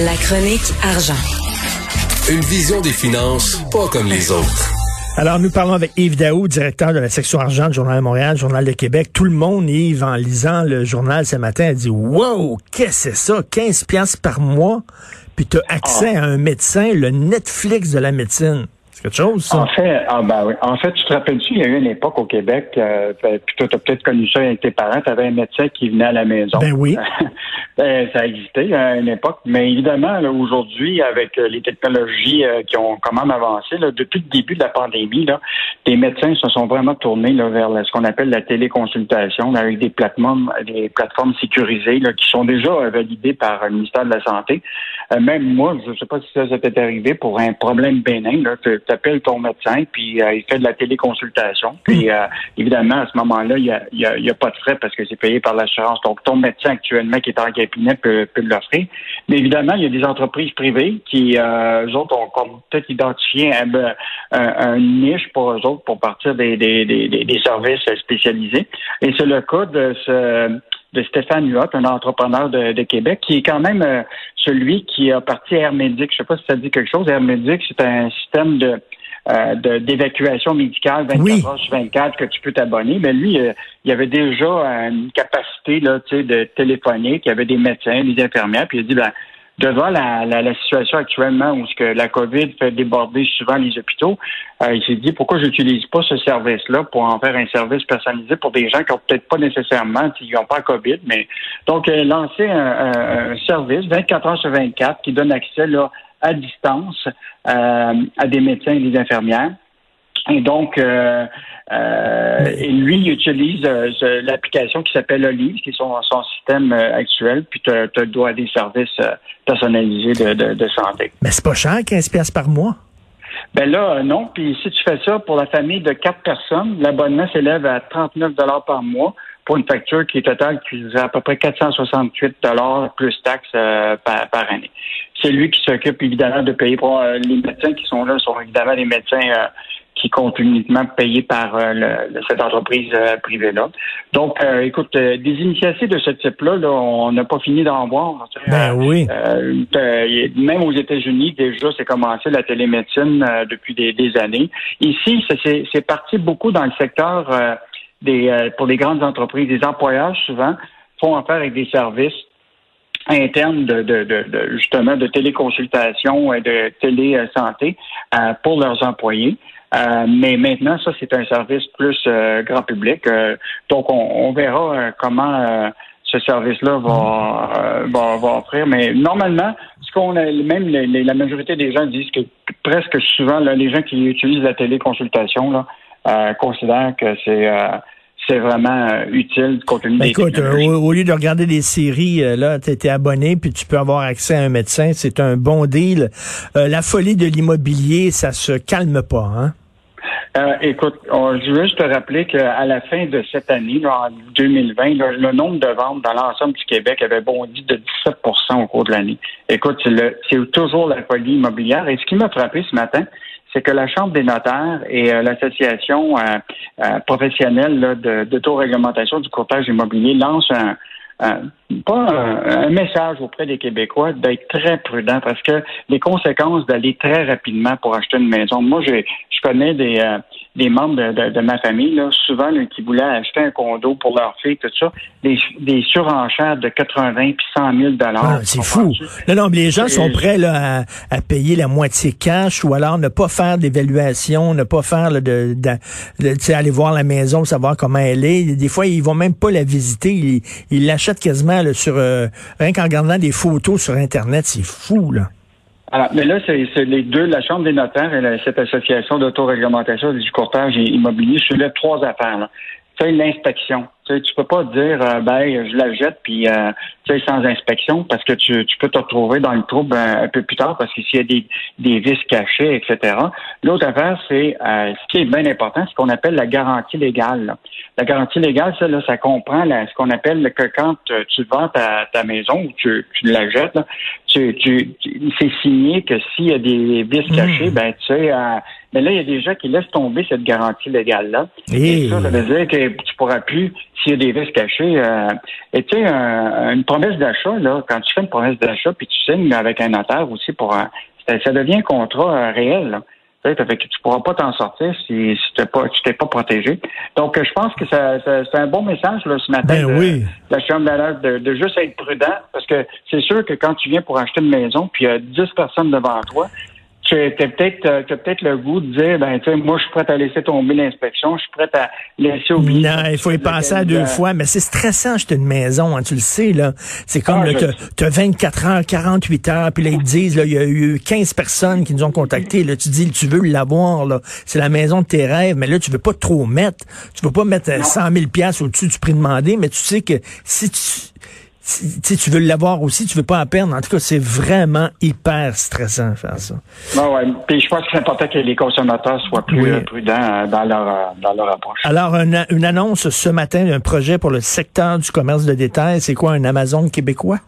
La chronique argent. Une vision des finances pas comme les autres. Alors, nous parlons avec Yves Daou, directeur de la section argent du Journal de Montréal, Journal de Québec. Tout le monde, Yves, en lisant le journal ce matin, a dit, wow, qu'est-ce que c'est ça? 15 piastres par mois, puis tu as accès à un médecin, le Netflix de la médecine. C'est quelque chose, ça? En fait, ah ben oui. En fait, tu te rappelles-tu, il y a eu une époque au Québec, euh, ben, puis toi, tu as peut-être connu ça avec tes parents, tu avais un médecin qui venait à la maison. Ben oui. ben, ça existait à une époque. Mais évidemment, aujourd'hui, avec euh, les technologies euh, qui ont quand même avancé, là, depuis le début de la pandémie, là, les médecins se sont vraiment tournés là, vers ce qu'on appelle la téléconsultation, là, avec des plateformes, des plateformes sécurisées là, qui sont déjà validées par le ministère de la Santé. Même moi, je ne sais pas si ça s'était arrivé pour un problème bénin. Là, appelles ton médecin, puis euh, il fait de la téléconsultation. Puis euh, évidemment, à ce moment-là, il n'y a, y a, pas de frais parce que c'est payé par l'assurance. Donc, ton médecin actuellement qui est en cabinet peut, peut l'offrir. Mais évidemment, il y a des entreprises privées qui, euh, eux autres, ont peut-être identifié un, un, niche pour eux autres pour partir des, des, des, des services spécialisés. Et c'est le cas de ce de Stéphane Huot, un entrepreneur de, de, Québec, qui est quand même euh, celui qui a parti Air Médic. Je sais pas si ça dit quelque chose. Air Médic, c'est un système de euh, d'évacuation médicale 24 heures sur 24 que tu peux t'abonner. Mais lui, euh, il avait déjà une capacité là, de téléphoner, il y avait des médecins, des infirmières, puis il a dit ben devant la, la, la, situation actuellement où ce que la COVID fait déborder souvent les hôpitaux, euh, il s'est dit pourquoi j'utilise pas ce service-là pour en faire un service personnalisé pour des gens qui ont peut-être pas nécessairement, qui n'ont pas COVID, mais donc euh, lancer un, service 24 heures sur 24 qui donne accès là à distance euh, à des médecins et des infirmières. Et donc, euh, euh, et lui, il utilise euh, l'application qui s'appelle Olive, qui est son, son système actuel, puis tu as, le droit à des services personnalisés de, de, de, santé. Mais c'est pas cher, 15 pièces par mois? Ben là, non. Puis si tu fais ça pour la famille de quatre personnes, l'abonnement s'élève à 39 par mois pour une facture qui est totale qui est à peu près 468 plus taxes par, par, année. C'est lui qui s'occupe évidemment de payer pour les médecins qui sont là sont évidemment des médecins qui compte uniquement payé par euh, cette entreprise euh, privée-là. Donc, euh, écoute, des initiatives de ce type-là, là, on n'a pas fini d'en voir. Ben oui. même aux États-Unis, déjà, c'est commencé la télémédecine depuis des, années. Ici, c'est parti beaucoup dans le secteur des pour les grandes entreprises. Des employeurs, souvent, font affaire avec des services de, de, de, justement de téléconsultation et de télésanté pour leurs employés. Euh, mais maintenant, ça, c'est un service plus euh, grand public. Euh, donc, on, verra comment ce service-là va, va, va, offrir. Mais normalement, ce qu'on a, même la majorité des gens disent que presque souvent, là, les gens qui utilisent la téléconsultation là, considèrent que c'est c'est vraiment utile compte tenu des Écoute, au, lieu de regarder des séries, là, tu étais abonné, puis tu peux avoir accès à un médecin, c'est un bon deal. la folie de l'immobilier, ça se calme pas, hein? Euh, écoute, je veux juste te rappeler qu'à la fin de cette année, en 2020, le, nombre de ventes dans l'ensemble du Québec avait bondi de 17% au cours de l'année. Écoute, c'est toujours la folie immobilière. Et ce qui m'a frappé ce matin, c'est que la Chambre des notaires et euh, l'Association euh, professionnelle de, de taux réglementation du courtage immobilier lancent un, pas un, message auprès des Québécois d'être très prudent parce que les conséquences d'aller très rapidement pour acheter une maison. Moi, je, je connais des, des membres de, ma famille, là, souvent qui voulaient acheter un condo pour leur fille, tout ça, des, des surenchères de 80 puis 100 000 dollars. Ah, c'est fou. Non, non, les gens sont prêts là, à, payer la moitié cash ou alors ne pas faire d'évaluation, ne pas faire de, de, de aller voir la maison, savoir comment elle est. Des fois, ils vont même pas la visiter, ils l'achètent quasiment sur euh, rien qu'en regardant des photos sur Internet. C'est fou, là. Alors, mais là, c'est les deux, la Chambre des notaires et cette association d'autoréglementation du courtage immobilier les trois affaires. Fait l'inspection. Tu tu peux pas dire euh, ben je la jette puis euh, tu sais sans inspection parce que tu, tu peux te retrouver dans le trouble un, peu plus tard parce que s'il y a des, des vis cachés, etc. L'autre affaire, c'est ce qui est bien important, c'est ce qu'on appelle la garantie légale. La garantie légale, ça, là, ça comprend ce qu'on appelle que quand tu vends ta, ta maison ou tu, tu la jettes, là, tu, tu, c'est signé que s'il y a des vis cachés, mmh. ben tu sais mais là, il y a des gens qui laissent tomber cette garantie légale-là. Et ça, ça veut dire que tu pourras plus, s'il y a des risques cachés. Euh, et tu sais, une promesse d'achat, là, quand tu fais une promesse d'achat, puis tu signes avec un notaire aussi pour un, ça, devient un contrat euh, réel. Là. Tu sais, tu pourras pas t'en sortir si, si tu pas, t'es pas protégé. Donc, je pense que ça, c'est un bon message là, ce matin ben de, oui. la Chambre d'alerte de, de, juste être prudent parce que c'est sûr que quand tu viens pour acheter une maison, puis il y a 10 personnes devant toi, tu as peut-être euh, peut-être le goût de dire ben tu sais moi je suis prêt à laisser tomber l'inspection, je suis prêt à laisser oublier. Non, il faut y penser à deux fois, mais c'est stressant acheter une maison, hein, tu le sais là. C'est comme ah, tu as 24 heures, 48 heures, puis là ils te disent là il y a eu 15 personnes qui nous ont contactés, là. Tu dis tu veux l'avoir là, c'est la maison de tes rêves, mais là tu veux pas trop mettre, tu veux pas mettre 100 000 pièces au-dessus du prix demandé, mais tu sais que si tu tu veux l'avoir aussi, tu veux pas en perdre. En tout cas, c'est vraiment hyper stressant de faire ça. Ben ouais. Puis je pense que c'est important que les consommateurs soient plus euh, prudents euh, dans leur, euh, dans leur approche. Alors, une, une annonce ce matin d'un projet pour le secteur du commerce de détail. C'est quoi, un Amazon québécois?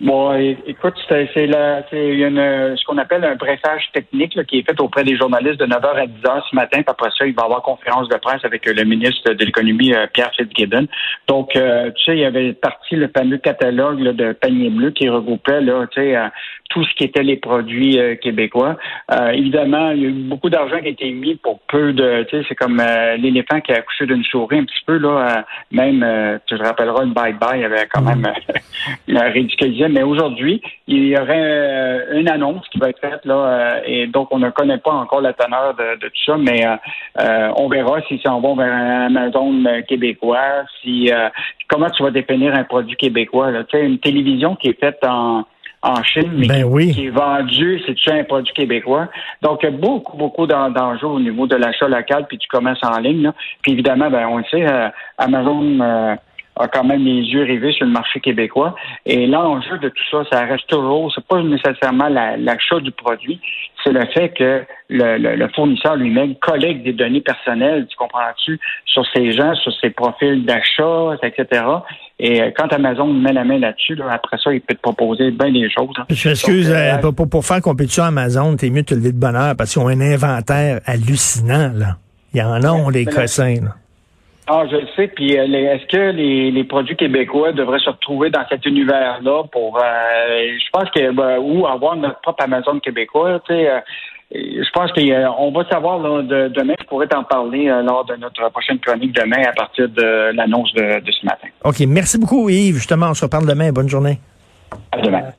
Bon, écoute, c'est ce qu'on appelle un pressage technique qui est fait auprès des journalistes de 9h à 10h ce matin. Puis après ça, il va y avoir conférence de presse avec le ministre de l'économie, euh, Pierre Fitzgibbon. Donc, euh, tu sais, il y avait parti le fameux catalogue de panier bleu qui regroupait là, tu sais, euh, tout ce qui était les produits québécois. évidemment, il y a eu beaucoup d'argent qui a été mis pour peu de, tu sais, c'est comme l'éléphant qui a accouché d'une souris un petit peu là. même, tu te rappelleras, le bye-bye avait quand même ridiculisé mais aujourd'hui, il y aurait euh, une annonce qui va être faite là, euh, et donc on ne connaît pas encore la teneur de, tout ça, mais euh, on verra si ça en va vers un Amazon québécois, si comment tu vas définir un produit québécois. Là. Tu sais, une télévision qui est faite en en Chine, mais ben qui, est vendue, c'est un produit québécois? Donc, il y a beaucoup, beaucoup d'enjeux au niveau de l'achat local puis du commerce en ligne. Là. Puis évidemment, ben, on le sait, Amazon a quand même les yeux rivés sur le marché québécois. Et l'enjeu de tout ça, ça reste toujours, c'est pas nécessairement l'achat du produit, c'est le fait que le, fournisseur lui-même collecte des données personnelles, tu comprends-tu, sur ces gens, sur ses profils d'achat, etc. Et euh, quand Amazon met la main là-dessus, après ça, il peut te proposer bien des choses. Hein. Je m'excuse, euh, euh, pour, pour, faire compétition Amazon, t'es mieux de te lever de bonheur parce qu'ils ont un inventaire hallucinant, là. Ils en ont, les cossins, là. Ah, je le sais. Puis, euh, est-ce que les, les, produits québécois devraient se retrouver dans cet univers-là pour, euh, je pense que, ben, ou avoir notre propre Amazon québécois, tu sais. Euh, je pense qu'on va savoir là, de, demain. Je pourrais t'en parler lors de notre prochaine chronique demain à partir de l'annonce de, de ce matin. OK. Merci beaucoup, Yves. Justement, on se reparle demain. Bonne journée. À demain.